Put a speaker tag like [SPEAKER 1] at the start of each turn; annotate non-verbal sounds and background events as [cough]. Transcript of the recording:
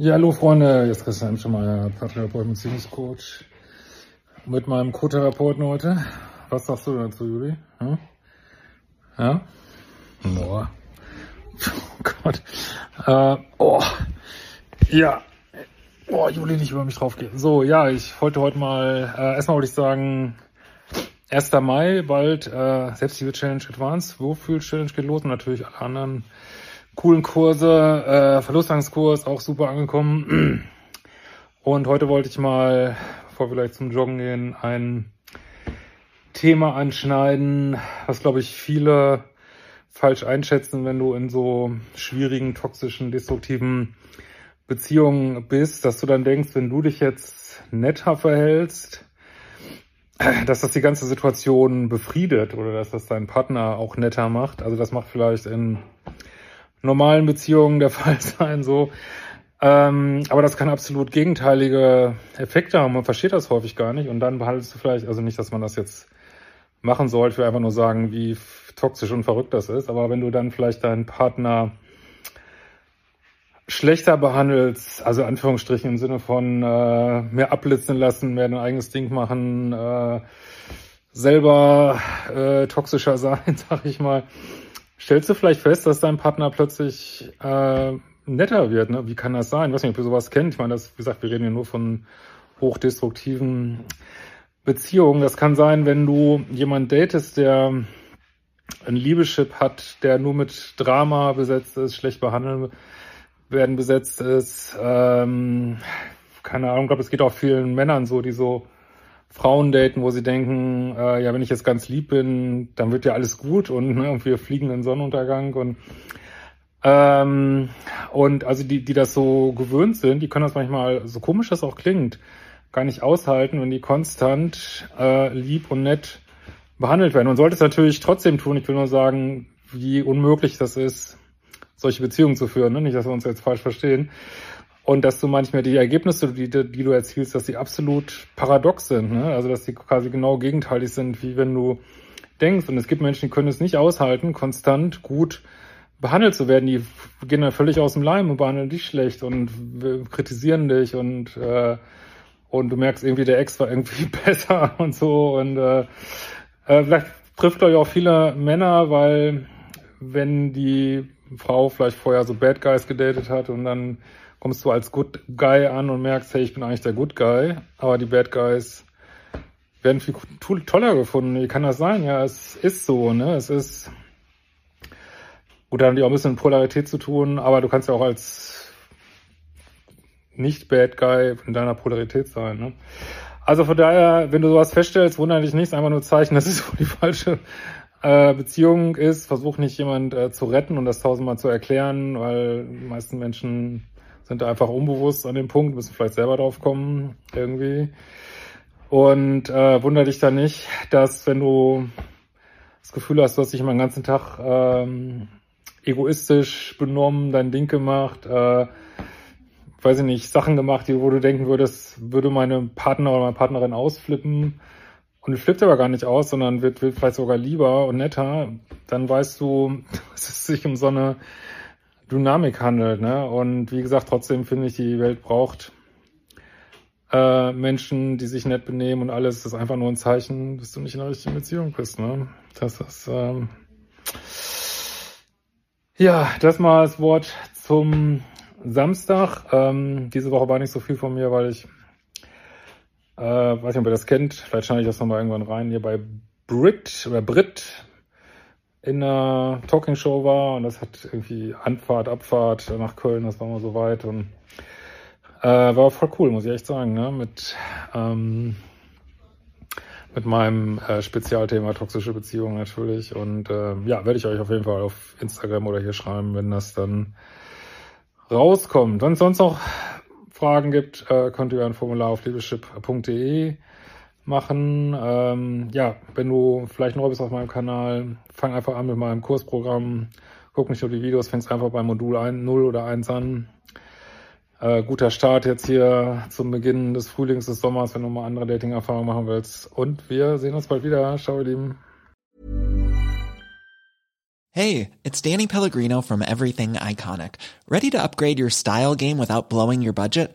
[SPEAKER 1] Ja, hallo Freunde, jetzt Christian Schemeier, Paartherapeut und Beziehungscoach. Mit meinem Co-Therapeuten heute. Was sagst du dazu, Juli? Hm? Ja? Boah. Oh [laughs] Gott. Äh, oh. Ja. Boah, Juli, nicht über mich draufgehen. So, ja, ich wollte heute mal, äh, erstmal wollte ich sagen, 1. Mai, bald äh, Selbstliebe Challenge Advanced, Wohlfühl Challenge geht los und natürlich alle anderen coolen Kurse, äh, Verlustangskurs auch super angekommen. [clears throat] Und heute wollte ich mal, bevor wir gleich zum Joggen gehen, ein Thema anschneiden, was glaube ich viele falsch einschätzen, wenn du in so schwierigen, toxischen, destruktiven Beziehungen bist, dass du dann denkst, wenn du dich jetzt netter verhältst, [clears throat] dass das die ganze Situation befriedet oder dass das dein Partner auch netter macht. Also das macht vielleicht in normalen Beziehungen der [laughs] Fall sein, so. Ähm, aber das kann absolut gegenteilige Effekte haben. Man versteht das häufig gar nicht. Und dann behandelst du vielleicht, also nicht, dass man das jetzt machen sollte, ich will einfach nur sagen, wie toxisch und verrückt das ist. Aber wenn du dann vielleicht deinen Partner schlechter behandelst, also Anführungsstrichen im Sinne von äh, mehr abblitzen lassen, mehr dein eigenes Ding machen, äh, selber äh, toxischer [laughs] sein, sag ich mal, stellst du vielleicht fest, dass dein Partner plötzlich äh, netter wird. Ne? Wie kann das sein? Ich weiß nicht, ob ihr sowas kennt. Ich meine, das, wie gesagt, wir reden ja nur von hochdestruktiven Beziehungen. Das kann sein, wenn du jemanden datest, der ein Liebeschip hat, der nur mit Drama besetzt ist, schlecht behandelt werden besetzt ist. Ähm, keine Ahnung, ich glaube, es geht auch vielen Männern so, die so Frauen daten, wo sie denken, äh, ja, wenn ich jetzt ganz lieb bin, dann wird ja alles gut und, ne, und wir fliegen in Sonnenuntergang und ähm, und also die, die das so gewöhnt sind, die können das manchmal, so komisch das auch klingt, gar nicht aushalten, wenn die konstant äh, lieb und nett behandelt werden. Und sollte es natürlich trotzdem tun. Ich will nur sagen, wie unmöglich das ist, solche Beziehungen zu führen. Ne? Nicht, dass wir uns jetzt falsch verstehen und dass du manchmal die Ergebnisse, die, die du erzielst, dass die absolut paradox sind. Ne? Also dass die quasi genau gegenteilig sind, wie wenn du denkst. Und es gibt Menschen, die können es nicht aushalten, konstant gut behandelt zu werden. Die gehen dann völlig aus dem Leim und behandeln dich schlecht und kritisieren dich und äh, und du merkst irgendwie, der Ex war irgendwie [laughs] besser und so. Und äh, äh, vielleicht trifft euch auch viele Männer, weil wenn die Frau vielleicht vorher so Bad Guys gedatet hat und dann kommst du als Good Guy an und merkst, hey, ich bin eigentlich der Good Guy, aber die Bad Guys werden viel toller gefunden. Wie kann das sein? Ja, es ist so, ne? Es ist, gut, da haben die auch ein bisschen Polarität zu tun, aber du kannst ja auch als nicht Bad Guy in deiner Polarität sein, ne? Also von daher, wenn du sowas feststellst, wundere dich nicht, einfach nur Zeichen, [laughs] dass es so die falsche äh, Beziehung ist. Versuch nicht jemand äh, zu retten und das tausendmal zu erklären, weil die meisten Menschen sind einfach unbewusst an dem Punkt, müssen vielleicht selber drauf kommen, irgendwie. Und äh, wunder dich dann nicht, dass wenn du das Gefühl hast, du hast dich immer den ganzen Tag ähm, egoistisch benommen, dein Ding gemacht, äh, weiß ich nicht, Sachen gemacht, wo du denken würdest, würde meine Partner oder meine Partnerin ausflippen und flippt aber gar nicht aus, sondern wird, wird vielleicht sogar lieber und netter, dann weißt du, [laughs] dass es sich um so eine Dynamik handelt. Ne? Und wie gesagt, trotzdem finde ich, die Welt braucht äh, Menschen, die sich nett benehmen und alles. Das ist einfach nur ein Zeichen, dass du nicht in einer richtigen Beziehung bist. Ne? Das ist ähm ja, das mal das Wort zum Samstag. Ähm, diese Woche war nicht so viel von mir, weil ich äh, weiß nicht, ob ihr das kennt. Vielleicht schneide ich das nochmal irgendwann rein. Hier bei Brit oder Brit in einer Talking-Show war und das hat irgendwie Anfahrt, Abfahrt nach Köln, das war mal so weit und äh, war voll cool, muss ich echt sagen, ne? Mit ähm, mit meinem äh, Spezialthema toxische Beziehungen natürlich und äh, ja, werde ich euch auf jeden Fall auf Instagram oder hier schreiben, wenn das dann rauskommt. Wenn es sonst noch Fragen gibt, äh, könnt ihr ein Formular auf leadership.de machen. Ähm, ja, wenn du vielleicht neu bist auf meinem Kanal, fang einfach an mit meinem Kursprogramm. Guck nicht nur die Videos, fängst einfach beim Modul 1, 0 oder 1 an. Äh, guter Start jetzt hier zum Beginn des Frühlings, des Sommers, wenn du mal andere Dating-Erfahrungen machen willst. Und wir sehen uns bald wieder. Ciao, ihr Lieben.
[SPEAKER 2] Hey, it's Danny Pellegrino from Everything Iconic. Ready to upgrade your style game without blowing your budget?